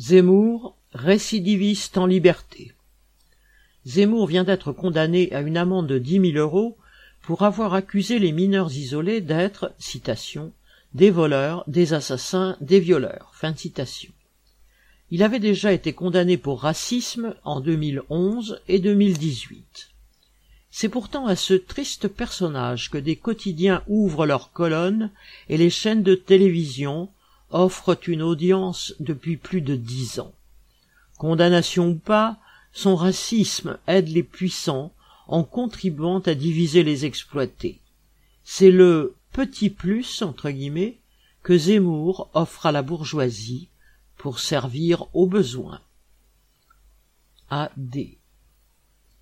Zemmour, récidiviste en liberté. Zemmour vient d'être condamné à une amende de dix mille euros pour avoir accusé les mineurs isolés d'être, citation, des voleurs, des assassins, des violeurs. Fin citation. Il avait déjà été condamné pour racisme en 2011 et 2018. C'est pourtant à ce triste personnage que des quotidiens ouvrent leurs colonnes et les chaînes de télévision offrent une audience depuis plus de dix ans. Condamnation ou pas, son racisme aide les puissants en contribuant à diviser les exploités. C'est le petit plus, entre guillemets, que Zemmour offre à la bourgeoisie pour servir aux besoins. A.D.